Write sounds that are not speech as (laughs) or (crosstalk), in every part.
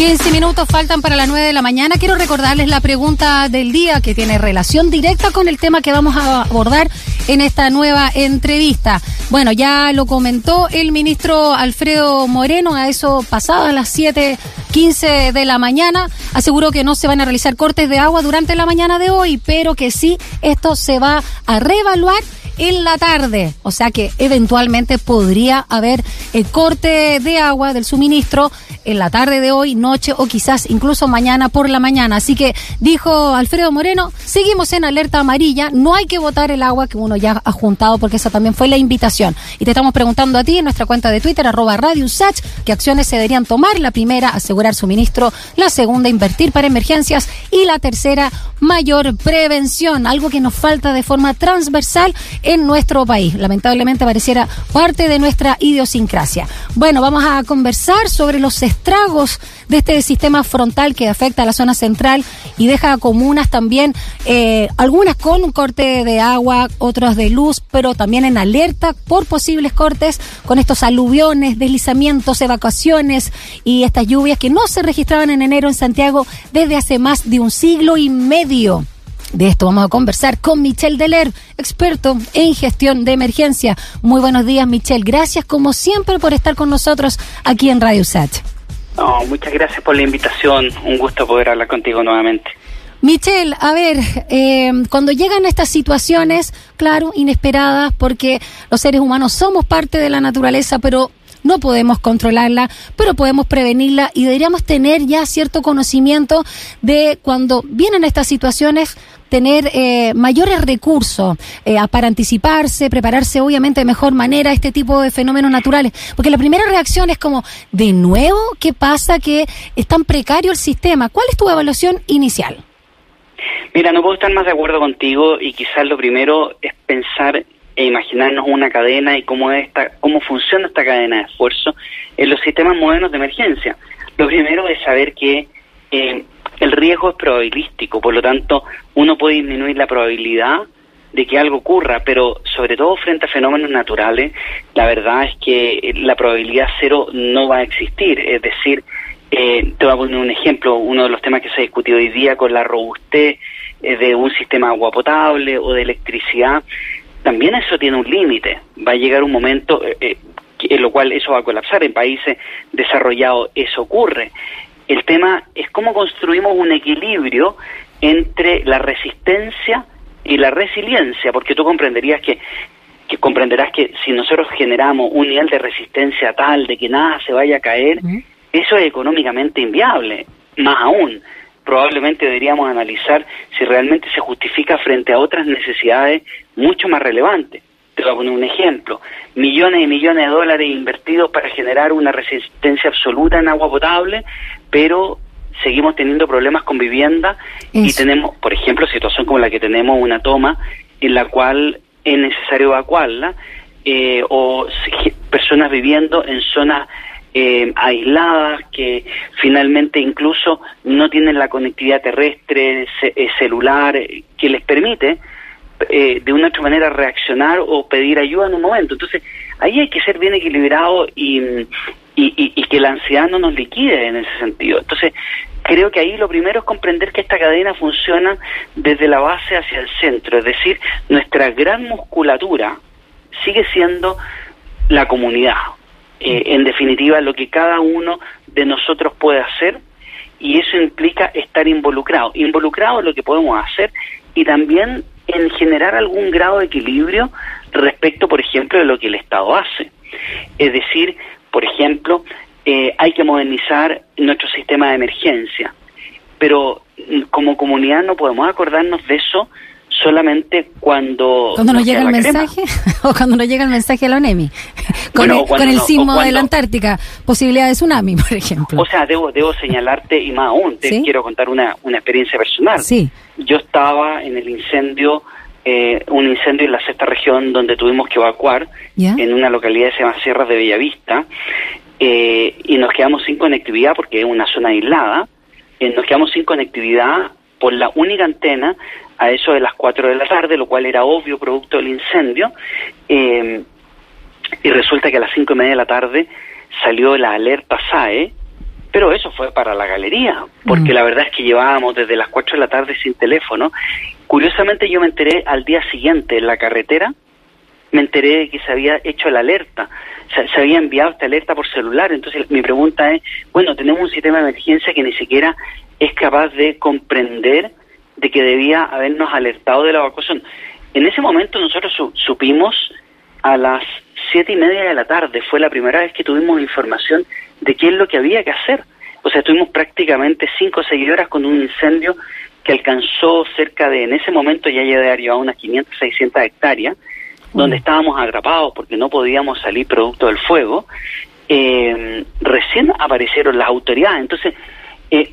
15 minutos faltan para las 9 de la mañana. Quiero recordarles la pregunta del día que tiene relación directa con el tema que vamos a abordar en esta nueva entrevista. Bueno, ya lo comentó el ministro Alfredo Moreno, a eso pasado a las 7.15 de la mañana. Aseguró que no se van a realizar cortes de agua durante la mañana de hoy, pero que sí, esto se va a reevaluar en la tarde. O sea que eventualmente podría haber el corte de agua del suministro en la tarde de hoy, noche o quizás incluso mañana por la mañana. Así que dijo Alfredo Moreno, seguimos en alerta amarilla, no hay que votar el agua que uno ya ha juntado porque esa también fue la invitación. Y te estamos preguntando a ti en nuestra cuenta de Twitter, arroba Radio qué acciones se deberían tomar. La primera, asegurar suministro. La segunda, invertir para emergencias. Y la tercera, mayor prevención, algo que nos falta de forma transversal en nuestro país. Lamentablemente pareciera parte de nuestra idiosincrasia. Bueno, vamos a conversar sobre los estragos de este sistema frontal que afecta a la zona central y deja comunas también, eh, algunas con un corte de agua, otras de luz, pero también en alerta por posibles cortes con estos aluviones, deslizamientos, evacuaciones y estas lluvias que no se registraban en enero en Santiago desde hace más de un siglo y medio. De esto vamos a conversar con Michelle Deler, experto en gestión de emergencia. Muy buenos días, Michelle. Gracias, como siempre, por estar con nosotros aquí en Radio Sach. muchas gracias por la invitación. Un gusto poder hablar contigo nuevamente. Michelle, a ver, eh, cuando llegan estas situaciones, claro, inesperadas, porque los seres humanos somos parte de la naturaleza, pero no podemos controlarla, pero podemos prevenirla y deberíamos tener ya cierto conocimiento de cuando vienen estas situaciones tener eh, mayores recursos eh, para anticiparse, prepararse obviamente de mejor manera a este tipo de fenómenos naturales. Porque la primera reacción es como, de nuevo, ¿qué pasa que es tan precario el sistema? ¿Cuál es tu evaluación inicial? Mira, no puedo estar más de acuerdo contigo y quizás lo primero es pensar e imaginarnos una cadena y cómo, esta, cómo funciona esta cadena de esfuerzo en los sistemas modernos de emergencia. Lo primero es saber que eh, el riesgo es probabilístico, por lo tanto, uno puede disminuir la probabilidad de que algo ocurra, pero sobre todo frente a fenómenos naturales, la verdad es que la probabilidad cero no va a existir. Es decir, eh, te voy a poner un ejemplo, uno de los temas que se ha discutido hoy día con la robustez eh, de un sistema de agua potable o de electricidad también eso tiene un límite. Va a llegar un momento eh, eh, en lo cual eso va a colapsar. En países desarrollados eso ocurre. El tema es cómo construimos un equilibrio entre la resistencia y la resiliencia, porque tú comprenderías que, que comprenderás que si nosotros generamos un nivel de resistencia tal de que nada se vaya a caer, eso es económicamente inviable. Más aún, probablemente deberíamos analizar si realmente se justifica frente a otras necesidades mucho más relevantes. Te voy a poner un ejemplo. Millones y millones de dólares invertidos para generar una resistencia absoluta en agua potable, pero seguimos teniendo problemas con vivienda y tenemos, por ejemplo, situación como la que tenemos, una toma en la cual es necesario evacuarla, eh, o personas viviendo en zonas eh, aisladas, que finalmente incluso no tienen la conectividad terrestre, eh, celular, eh, que les permite eh, de una otra manera reaccionar o pedir ayuda en un momento. Entonces, ahí hay que ser bien equilibrado y, y, que la ansiedad no nos liquide en ese sentido. Entonces, creo que ahí lo primero es comprender que esta cadena funciona desde la base hacia el centro, es decir, nuestra gran musculatura sigue siendo la comunidad, eh, en definitiva lo que cada uno de nosotros puede hacer y eso implica estar involucrado, involucrado en lo que podemos hacer y también en generar algún grado de equilibrio respecto, por ejemplo, de lo que el Estado hace. Es decir, por ejemplo, eh, hay que modernizar nuestro sistema de emergencia, pero mm, como comunidad no podemos acordarnos de eso solamente cuando... Cuando nos, llega el mensaje (laughs) o cuando nos llega el mensaje a la ONEMI, con, el, sismo de la Antártica, posibilidad de tsunami, (laughs) por ejemplo. O sea, debo, debo señalarte, y más aún, te quiero contar una, una experiencia personal. Sí. Yo estaba en el incendio, eh, un incendio en la sexta región donde tuvimos que evacuar, en una localidad que se llama Sierras de Bellavista, eh, y nos quedamos sin conectividad porque es una zona aislada, eh, nos quedamos sin conectividad por la única antena a eso de las 4 de la tarde, lo cual era obvio producto del incendio, eh, y resulta que a las cinco y media de la tarde salió la alerta SAE, pero eso fue para la galería, porque mm. la verdad es que llevábamos desde las 4 de la tarde sin teléfono. Curiosamente yo me enteré al día siguiente en la carretera, me enteré de que se había hecho la alerta, se, se, había enviado esta alerta por celular. Entonces mi pregunta es, bueno, tenemos un sistema de emergencia que ni siquiera es capaz de comprender de que debía habernos alertado de la evacuación. En ese momento nosotros supimos a las siete y media de la tarde, fue la primera vez que tuvimos información de qué es lo que había que hacer. O sea, estuvimos prácticamente cinco o seis horas con un incendio que alcanzó cerca de, en ese momento ya llevaba unas 500, 600 hectáreas, donde estábamos atrapados porque no podíamos salir producto del fuego. Eh, recién aparecieron las autoridades. Entonces, eh,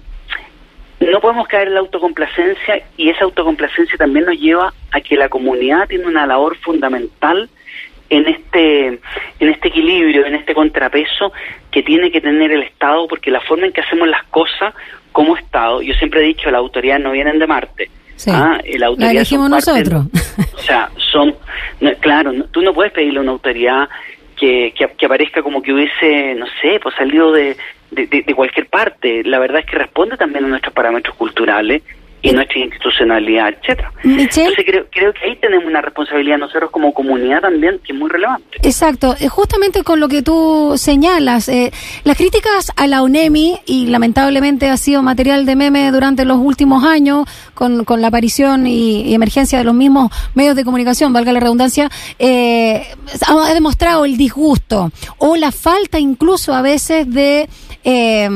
no podemos caer en la autocomplacencia y esa autocomplacencia también nos lleva a que la comunidad tiene una labor fundamental en este en este equilibrio, en este contrapeso que tiene que tener el Estado, porque la forma en que hacemos las cosas como Estado, yo siempre he dicho, las autoridades no vienen de Marte. Sí. Ah, la autoridad nosotros. (laughs) o sea, son, claro, tú no puedes pedirle a una autoridad que, que, que, aparezca como que hubiese, no sé, pues salido de, de, de, cualquier parte. La verdad es que responde también a nuestros parámetros culturales y nuestra institucionalidad, etcétera. Entonces creo, creo que ahí tenemos una responsabilidad nosotros como comunidad también que es muy relevante. Exacto, eh, justamente con lo que tú señalas, eh, las críticas a la UNEMI, y lamentablemente ha sido material de meme durante los últimos años, con, con la aparición y, emergencia de los mismos medios de comunicación, valga la redundancia, eh, ha demostrado el disgusto o la falta incluso a veces de... Eh,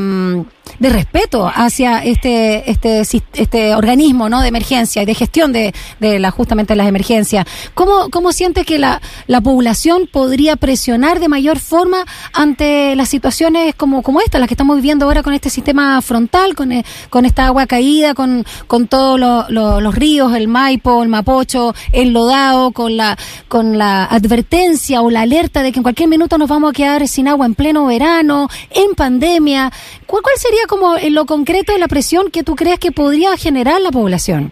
de respeto hacia este, este, este organismo ¿no? de emergencia y de gestión de, de la, justamente las emergencias. ¿Cómo, cómo sientes que la, la población podría presionar de mayor forma ante las situaciones como, como esta, las que estamos viviendo ahora con este sistema frontal, con, eh, con esta agua caída, con, con todos los ríos, el Maipo, el Mapocho, el Lodao, con la, con la advertencia o la alerta de que en cualquier minuto nos vamos a quedar sin agua en pleno verano, en pandemia? ¿Cuál, cuál sería como en lo concreto la presión que tú crees que podría generar la población?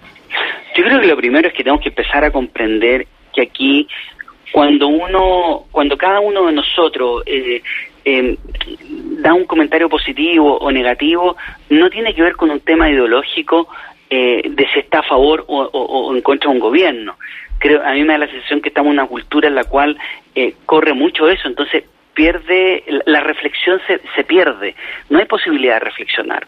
Yo creo que lo primero es que tenemos que empezar a comprender que aquí cuando uno, cuando cada uno de nosotros eh, em, da un comentario positivo o negativo, no tiene que ver con un tema ideológico eh, de si está a favor o, en contra de un gobierno. Creo, a mí me da la sensación que estamos en una cultura en la cual eh, corre mucho eso, entonces pierde, la reflexión se, se pierde, no hay posibilidad de reflexionar.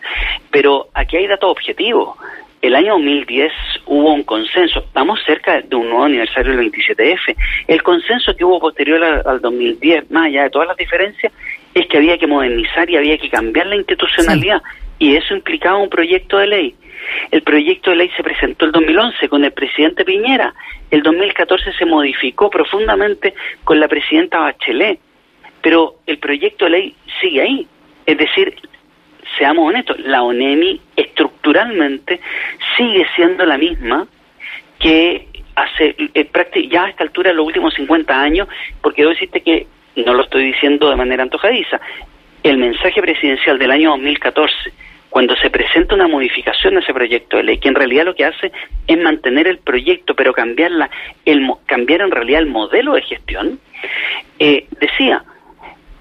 Pero aquí hay datos objetivos. El año 2010 hubo un consenso, estamos cerca de un nuevo aniversario del 27F. El consenso que hubo posterior al, 2010, más allá de todas las diferencias, es que había que modernizar y había que cambiar la institucionalidad. Y eso implicaba un proyecto de ley. El proyecto de ley se presentó el 2011 con el presidente Piñera. El 2014 se modificó profundamente con la presidenta Bachelet pero el proyecto de ley sigue ahí. Es decir, seamos honestos, la ONEMI estructuralmente sigue siendo la misma que hace eh, ya a esta altura de los últimos 50 años, porque debo decirte que, no lo estoy diciendo de manera antojadiza, el mensaje presidencial del año 2014, cuando se presenta una modificación a ese proyecto de ley, que en realidad lo que hace es mantener el proyecto, pero cambiarla, el, cambiar en realidad el modelo de gestión, eh, decía,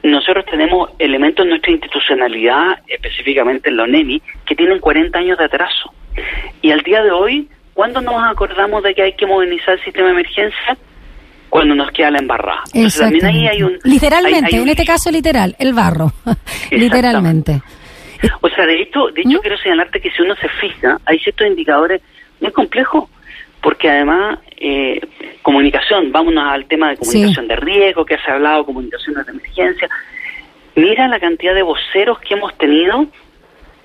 nosotros tenemos elementos en nuestra institucionalidad, específicamente en la ONEMI, que tienen 40 años de atraso. Y al día de hoy, ¿cuándo nos acordamos de que hay que modernizar el sistema de emergencia? Cuando nos queda la embarrada. también ahí hay un... Literalmente, en este caso literal, el barro. (laughs) Literalmente. O sea, de hecho, de hecho ¿Mm? quiero señalarte que si uno se fija, hay ciertos indicadores muy complejos porque además eh, comunicación, vámonos al tema de comunicación de riesgo que se ha hablado, comunicación de emergencia. Mira la cantidad de voceros que hemos tenido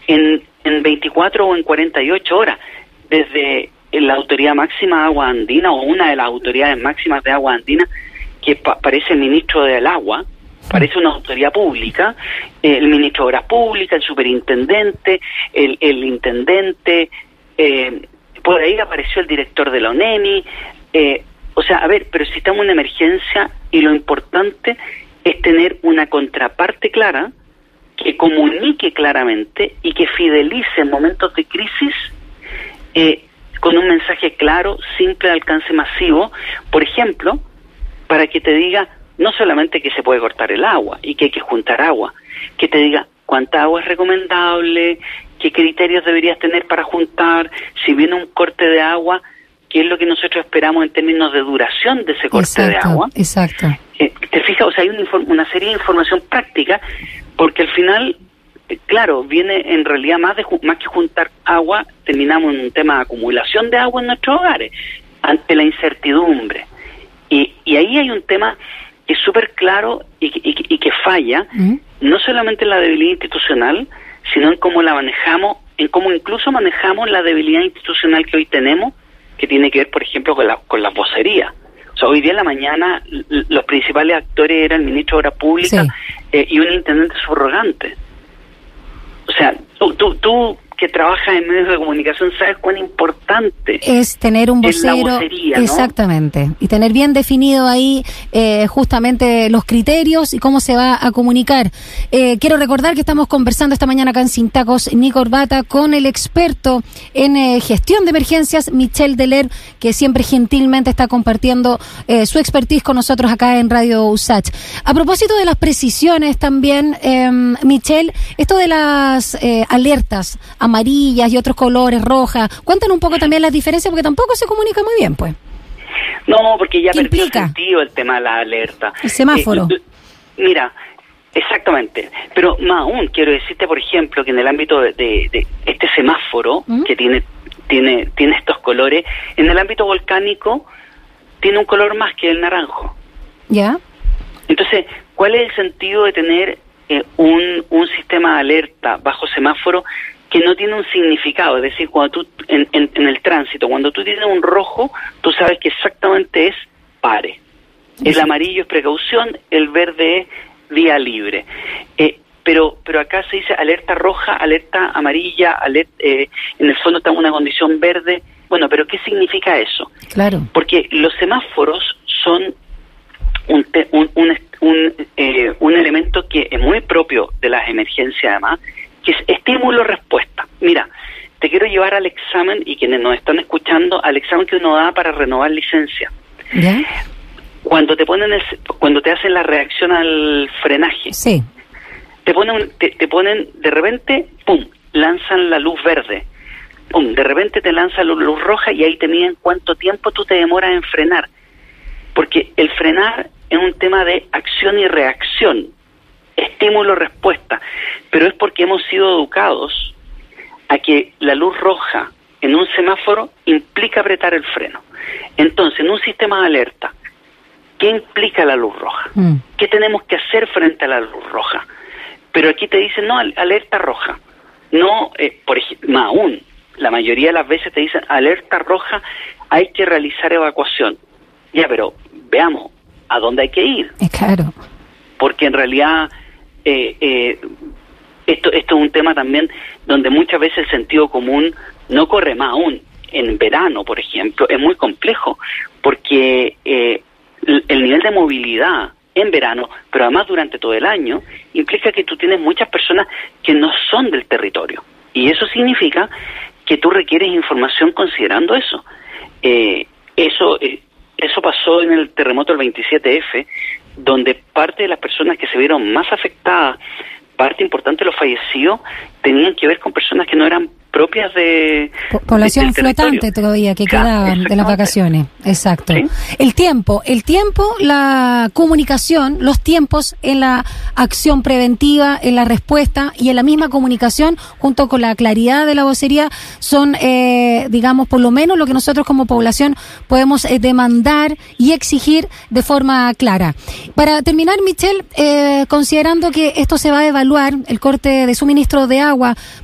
en, en 24 o en 48 horas, desde la autoridad máxima de agua andina o una de las autoridades máximas de agua andina, que parece el ministro del agua, parece una autoridad pública, el ministro de Obras Públicas, el superintendente, el, el intendente, eh, por ahí apareció el director de la ONEMI. Eh, o sea, a ver, pero si estamos en emergencia y lo importante es tener una contraparte clara que comunique claramente y que fidelice en momentos de crisis eh, con un mensaje claro, simple, de alcance masivo, por ejemplo, para que te diga no solamente que se puede cortar el agua y que hay que juntar agua, que te diga cuánta agua es recomendable, qué criterios deberías tener para juntar, si viene un corte de agua, qué es lo que nosotros esperamos en términos de duración de ese corte de agua. Exacto. Eh, ¿Te fijas? O sea, hay una, serie de información práctica, porque al final, eh, claro, viene en realidad más, de, más que juntar agua, terminamos en un tema de acumulación de agua en nuestros hogares, ante la incertidumbre. Y, y ahí hay un tema que es súper claro y, y, que falla, ¿Mm? no solamente en la debilidad institucional, sino en cómo la manejamos, en cómo incluso manejamos la debilidad institucional que hoy tenemos, que tiene que ver, por ejemplo, con la, con la vocería. O sea, hoy día en la mañana los principales actores eran el ministro de Obras Públicas eh, y un intendente subrogante. O sea, tú, tú, tú que trabaja en medios de comunicación sabes cuán importante es tener un vocero exactamente. Y tener bien definido ahí eh, justamente los criterios y cómo se va a comunicar. Eh, quiero recordar que estamos conversando esta mañana acá en Sin Tacos ni Corbata con el experto en eh, gestión de emergencias Michel Deler que siempre gentilmente está compartiendo su expertise con nosotros acá en Radio USACH. A propósito de las precisiones también em, Michel esto de las alertas amarillas y otros colores, rojas. Cuéntanos un poco también las diferencias porque tampoco se comunica muy bien, pues. No, porque ya perdió sentido el tema de la alerta. El semáforo. Eh, mira, exactamente. Pero más aún, quiero decirte, por ejemplo, que en el ámbito de, este semáforo, ¿Mm? que tiene, tiene, tiene estos colores, en el ámbito volcánico tiene un color más que el naranjo. ¿Ya? Entonces, ¿cuál es el sentido de tener eh, un, un sistema de alerta bajo semáforo que no tiene un significado, es decir, cuando tú en, en, el tránsito, cuando tú tienes un rojo, tú sabes que exactamente es pare. El amarillo es precaución, el verde es vía libre. Eh, pero pero acá se dice alerta roja, alerta amarilla, alerta, eh, en el fondo está en una condición verde. Bueno, pero ¿qué significa eso? Claro. Porque los semáforos son un, un, un, un, eh, un elemento que es muy propio de las emergencias además, que es estímulo-respuesta. Mira, te quiero llevar al examen, y quienes nos están escuchando, al examen que uno da para renovar licencia. ¿Ya? Cuando te ponen cuando te hacen la reacción al frenaje, sí. te ponen, te, ponen de repente, pum, lanzan la luz verde, pum, de repente te lanzan la luz roja y ahí te miden cuánto tiempo tú te demoras en frenar. Porque el frenar es un tema de acción y reacción estímulo-respuesta, pero es porque hemos sido educados a que la luz roja en un semáforo implica apretar el freno. Entonces, en un sistema de alerta, ¿qué implica la luz roja? Mm. ¿Qué tenemos que hacer frente a la luz roja? Pero aquí te dicen, no, alerta roja. No, eh, por ejemplo, más aún, la mayoría de las veces te dicen, alerta roja, hay que realizar evacuación. Ya, pero veamos, ¿a dónde hay que ir? Claro. Porque en realidad eh, eh, esto, esto es un tema también donde muchas veces el sentido común no corre más aún. En verano, por ejemplo, es muy complejo porque eh, el nivel de movilidad en verano, pero además durante todo el año, implica que tú tienes muchas personas que no son del territorio. Y eso significa que tú requieres información considerando eso. Eh, eso, eh, eso pasó en el terremoto del 27F, donde parte de las personas que se vieron más afectadas, parte importante de los fallecidos, tenían que ver con personas que no eran propias de... Población flotante todavía que quedaban de las vacaciones. Exacto. El tiempo, el tiempo, la comunicación, los tiempos en la acción preventiva, en la respuesta y en la misma comunicación, junto con la claridad de la vocería, son, eh, digamos, por lo menos lo que nosotros como población podemos eh, demandar y exigir de forma clara. Para terminar, Michelle, eh, considerando que esto se va a evaluar, el corte de suministro de agua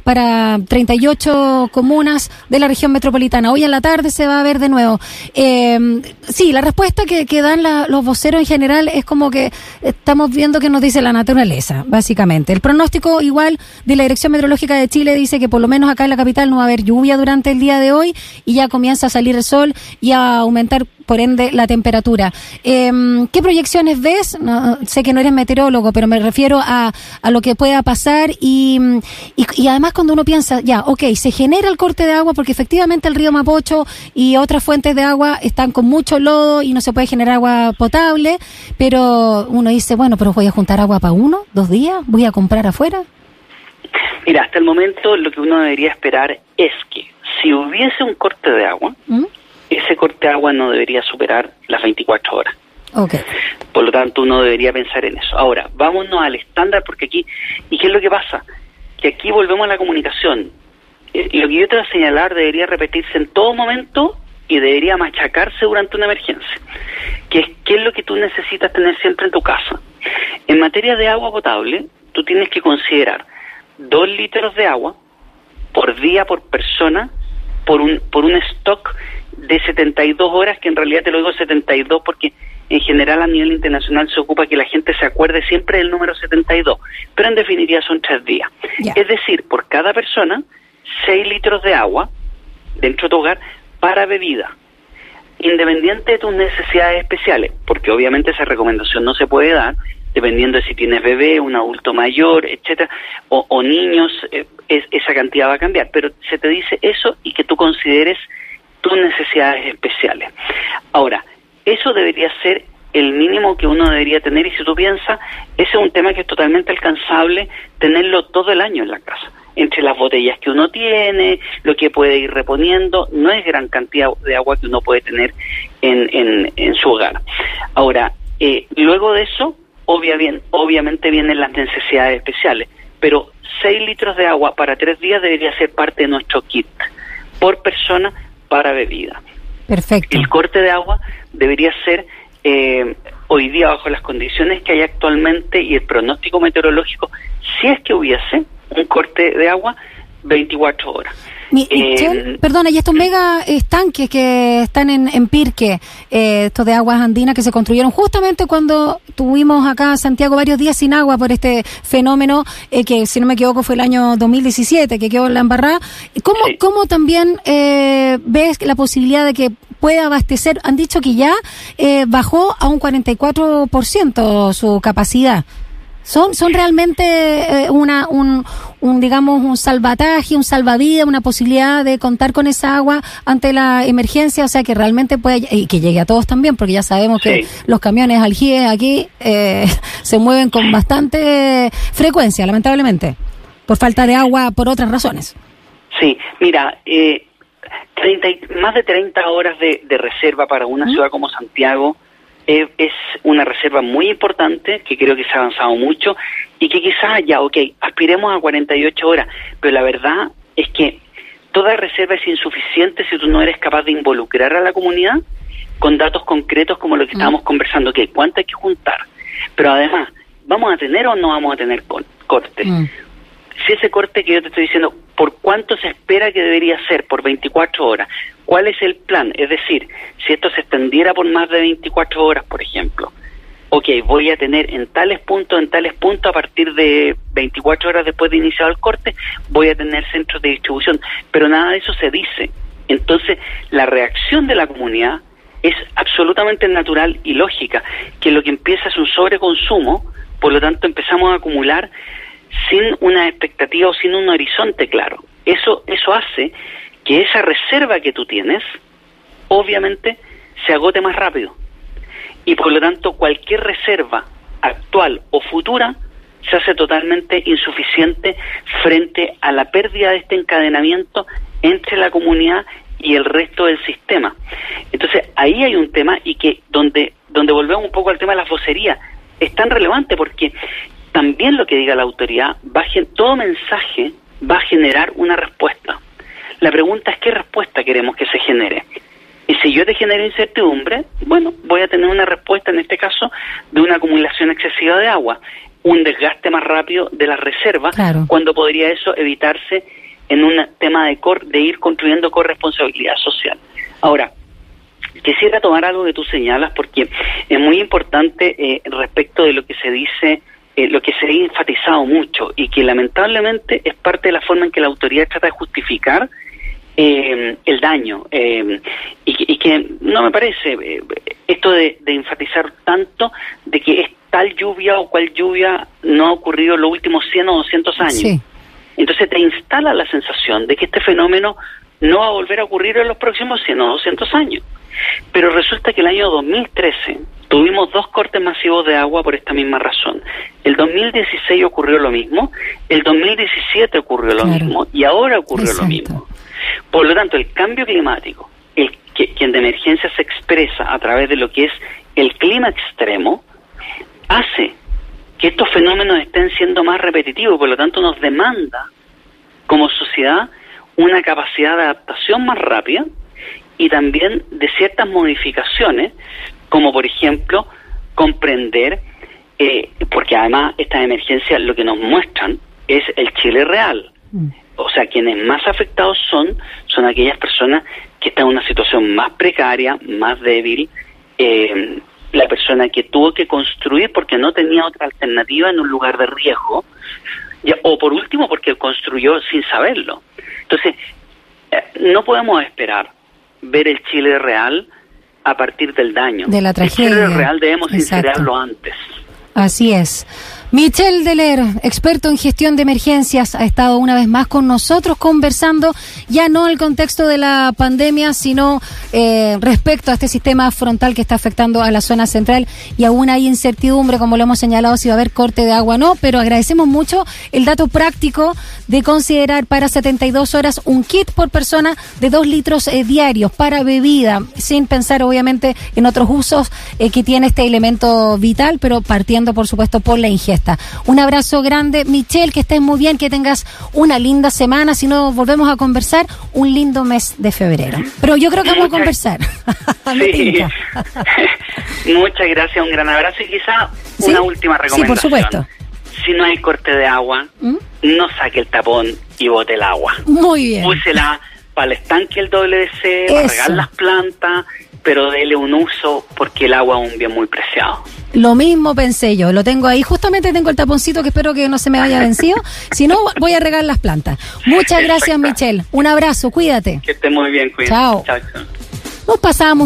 para 38 comunas de la región metropolitana. Hoy en la tarde se va a ver de nuevo. Eh, sí, la respuesta que, dan los voceros en general es como que estamos viendo que nos dice la naturaleza, básicamente. El pronóstico igual de la Dirección Meteorológica de Chile dice que por lo menos acá en la capital no va a haber lluvia durante el día de hoy y ya comienza a salir el sol y a aumentar por ende la temperatura. Em, ¿Qué proyecciones ves? sé que no eres meteorólogo, pero me refiero a, a lo que pueda pasar y, y, además cuando uno piensa, ya, ok, se genera el corte de agua porque efectivamente el río Mapocho y otras fuentes de agua están con mucho lodo y no se puede generar agua potable, pero uno dice, bueno, pero voy a juntar agua para uno, dos días, voy a comprar afuera. Mira, hasta el momento lo que uno debería esperar es que si hubiese un corte de agua, ¿Mm? Ese corte de agua no debería superar las 24 horas. Okay. Por lo tanto, uno debería pensar en eso. Ahora, vámonos al estándar, porque aquí, ¿y qué es lo que pasa? Que aquí volvemos a la comunicación. Eh, lo que yo te voy a señalar debería repetirse en todo momento y debería machacarse durante una emergencia. ¿Qué es lo que tú necesitas tener siempre en tu casa? En materia de agua potable, tú tienes que considerar dos litros de agua por día por persona por un, por un stock de 72 horas, que en realidad te lo digo 72 porque en general a nivel internacional se ocupa que la gente se acuerde siempre del número 72, pero en definitiva son tres días. Es decir, por cada persona, 6 litros de agua dentro de tu hogar para bebida, independiente de tus necesidades especiales, porque obviamente esa recomendación no se puede dar, dependiendo de si tienes bebé, un adulto mayor, etcétera, o, niños, eh, esa cantidad va a cambiar, pero se te dice eso y que tú consideres tus necesidades especiales. Ahora, eso debería ser el mínimo que uno debería tener y si tú piensas, ese es un tema que es totalmente alcanzable tenerlo todo el año en la casa. Entre las botellas que uno tiene, lo que puede ir reponiendo, no es gran cantidad de agua que uno puede tener en, en, su hogar. Ahora, eh, luego de eso, obviamente vienen las necesidades especiales, pero 6 litros de agua para 3 días debería ser parte de nuestro kit por persona para bebida. Perfecto. El corte de agua debería ser eh, hoy día bajo las condiciones que hay actualmente y el pronóstico meteorológico, si es que hubiese un corte de agua, 24 horas. Eh, perdona, y estos mega estanques que están en, en Pirque, eh, estos de aguas andinas que se construyeron justamente cuando tuvimos acá Santiago varios días sin agua por este fenómeno, eh, que si no me equivoco fue el año 2017, que quedó en la embarrada. ¿Cómo, ¿Cómo también ves la posibilidad de que pueda abastecer? Han dicho que ya bajó a un 44% su capacidad. Son, son realmente eh, una, un, un, digamos, un salvataje, un salvavidas, una posibilidad de contar con esa agua ante la emergencia, o sea, que realmente puede, y que llegue a todos también, porque ya sabemos que los camiones aljíes aquí eh, (laughs) se mueven con bastante frecuencia, lamentablemente, por falta de agua, por otras razones. Sí, mira, eh, 30, más de 30 horas de, de reserva para una ciudad como Santiago, es una reserva muy importante que creo que se ha avanzado mucho y que quizás ya, ok, aspiremos a 48 horas, pero la verdad es que toda reserva es insuficiente si tú no eres capaz de involucrar a la comunidad con datos concretos como lo que mm. estábamos conversando, que cuánto hay que juntar. Pero además, ¿vamos a tener o no vamos a tener corte? Mm. Si ese corte que yo te estoy diciendo, ¿por cuánto se espera que debería ser? ¿Por 24 horas? ¿Cuál es el plan? Es decir, si esto se extendiera por más de 24 horas, por ejemplo, ok, voy a tener en tales puntos, en tales puntos, a partir de 24 horas después de iniciado el corte, voy a tener centros de distribución, pero nada de eso se dice. Entonces, la reacción de la comunidad es absolutamente natural y lógica, que lo que empieza es un sobreconsumo, por lo tanto empezamos a acumular sin una expectativa o sin un horizonte claro. Eso, eso hace que esa reserva que tú tienes, obviamente, se agote más rápido. Y por lo tanto, cualquier reserva actual o futura se hace totalmente insuficiente frente a la pérdida de este encadenamiento entre la comunidad y el resto del sistema. Entonces, ahí hay un tema y que donde, donde volvemos un poco al tema de la vocería, es tan relevante porque también lo que diga la autoridad, va todo mensaje va a generar una respuesta. La pregunta es qué respuesta queremos que se genere. Y si yo te genero incertidumbre, bueno, voy a tener una respuesta en este caso de una acumulación excesiva de agua, un desgaste más rápido de las reservas, cuando podría eso evitarse en un tema de, de ir construyendo corresponsabilidad social. Ahora, quisiera tomar algo que tú señalas porque es muy importante eh, respecto de lo que se dice eh, lo que se ha enfatizado mucho y que lamentablemente es parte de la forma en que la autoridad trata de justificar eh, el daño eh, y, que no me parece eh, esto de, enfatizar tanto de que es tal lluvia o cual lluvia no ha ocurrido en los últimos 100 o 200 años. Entonces te instala la sensación de que este fenómeno no va a volver a ocurrir en los próximos 100 o 200 años. Pero resulta que el año 2013 tuvimos dos cortes masivos de agua por esta misma razón. El 2016 ocurrió lo mismo, el 2017 ocurrió lo mismo y ahora ocurrió lo mismo. Por lo tanto, el cambio climático, el que, quien de emergencia se expresa a través de lo que es el clima extremo, hace que estos fenómenos estén siendo más repetitivos, por lo tanto nos demanda como sociedad una capacidad de adaptación más rápida y también de ciertas modificaciones, como por ejemplo comprender, eh, porque además estas emergencias lo que nos muestran es el Chile real. O sea, quienes más afectados son, son aquellas personas que están en una situación más precaria, más débil, eh, la persona que tuvo que construir porque no tenía otra alternativa en un lugar de riesgo, o por último porque construyó sin saberlo. Entonces, eh, no podemos esperar ver el Chile real a partir del daño. De la tragedia. El Chile real debemos incinerarlo antes. Así es. Michel Deler, experto en gestión de emergencias, ha estado una vez más con nosotros conversando, ya no el contexto de la pandemia, sino eh, respecto a este sistema frontal que está afectando a la zona central y aún hay incertidumbre, como lo hemos señalado, si va a haber corte de agua o no, pero agradecemos mucho el dato práctico de considerar para 72 horas un kit por persona de 2 litros eh, diarios para bebida, sin pensar obviamente en otros usos eh, que tiene este elemento vital, pero partiendo por supuesto por la ingesta. Un abrazo grande, Michelle, que estés muy bien, que tengas una linda semana. Si no volvemos a conversar, un lindo mes de febrero. Pero yo creo que vamos a conversar. (laughs) (laughs) Muchas gracias, un gran abrazo y quizá una última recomendación. Sí, por supuesto. Si no hay corte de agua, ¿Mm? no saque el tapón y bote el agua. Muy bien. Úsela para el estanque el WC, para regar las plantas, pero dele un uso porque el agua es un bien muy preciado. Lo mismo pensé yo, lo tengo ahí. Justamente tengo el taponcito que espero que no se me haya vencido. (laughs) si no, voy a regar las plantas. Muchas gracias, Michelle. Un abrazo, cuídate. Que esté muy bien, cuídate. Chao. chao, chao. Nos pasamos.